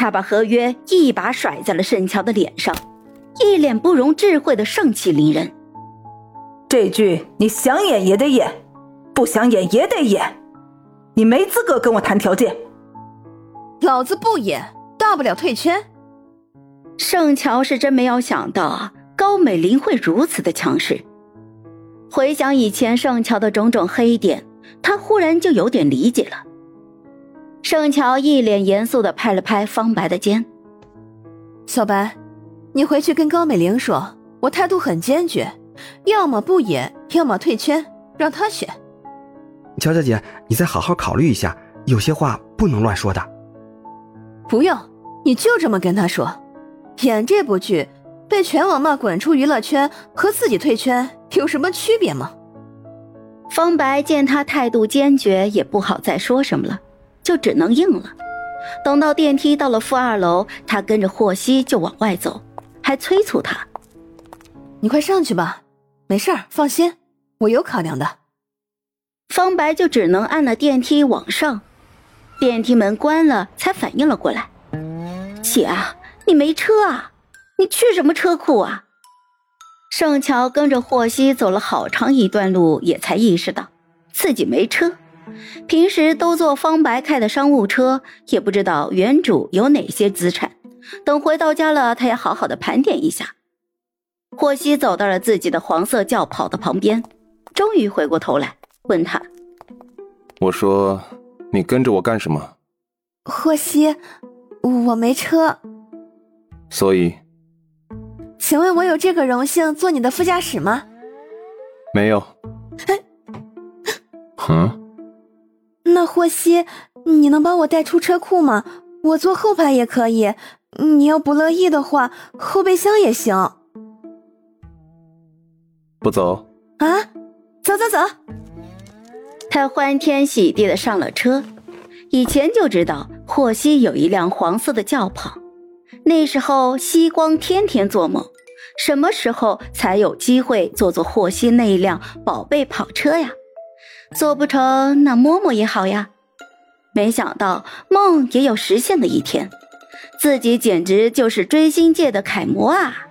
他把合约一把甩在了盛乔的脸上，一脸不容置喙的盛气凌人。这剧你想演也得演，不想演也得演，你没资格跟我谈条件。老子不演，大不了退圈。盛乔是真没有想到啊，高美玲会如此的强势。回想以前盛乔的种种黑点，他忽然就有点理解了。盛乔一脸严肃的拍了拍方白的肩：“小白，你回去跟高美玲说，我态度很坚决。”要么不演，要么退圈，让她选。乔小姐，你再好好考虑一下，有些话不能乱说的。不用，你就这么跟他说。演这部剧，被全网骂滚出娱乐圈，和自己退圈有什么区别吗？方白见他态度坚决，也不好再说什么了，就只能应了。等到电梯到了负二楼，他跟着霍希就往外走，还催促他：“你快上去吧。”没事儿，放心，我有考量的。方白就只能按了电梯往上，电梯门关了，才反应了过来。姐，你没车啊？你去什么车库啊？盛乔跟着霍希走了好长一段路，也才意识到自己没车。平时都坐方白开的商务车，也不知道原主有哪些资产。等回到家了，他要好好的盘点一下。霍希走到了自己的黄色轿跑的旁边，终于回过头来问他：“我说，你跟着我干什么？”霍希，我没车，所以，请问我有这个荣幸坐你的副驾驶吗？没有。哎，哼，那霍希，你能帮我带出车库吗？我坐后排也可以，你要不乐意的话，后备箱也行。不走啊！走走走！他欢天喜地的上了车。以前就知道霍希有一辆黄色的轿跑，那时候西光天天做梦，什么时候才有机会坐坐霍希那一辆宝贝跑车呀？做不成，那摸摸也好呀。没想到梦也有实现的一天，自己简直就是追星界的楷模啊！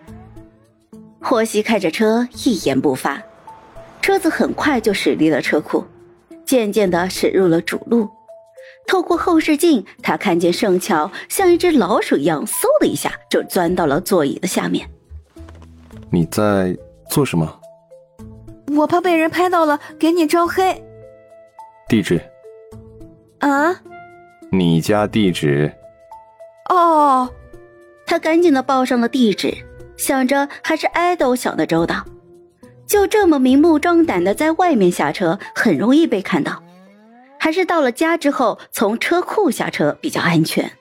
霍希开着车，一言不发。车子很快就驶离了车库，渐渐的驶入了主路。透过后视镜，他看见盛乔像一只老鼠一样，嗖的一下就钻到了座椅的下面。你在做什么？我怕被人拍到了，给你招黑。地址？啊？你家地址？哦。他赶紧的报上了地址。想着还是爱豆想的周到，就这么明目张胆的在外面下车，很容易被看到。还是到了家之后从车库下车比较安全。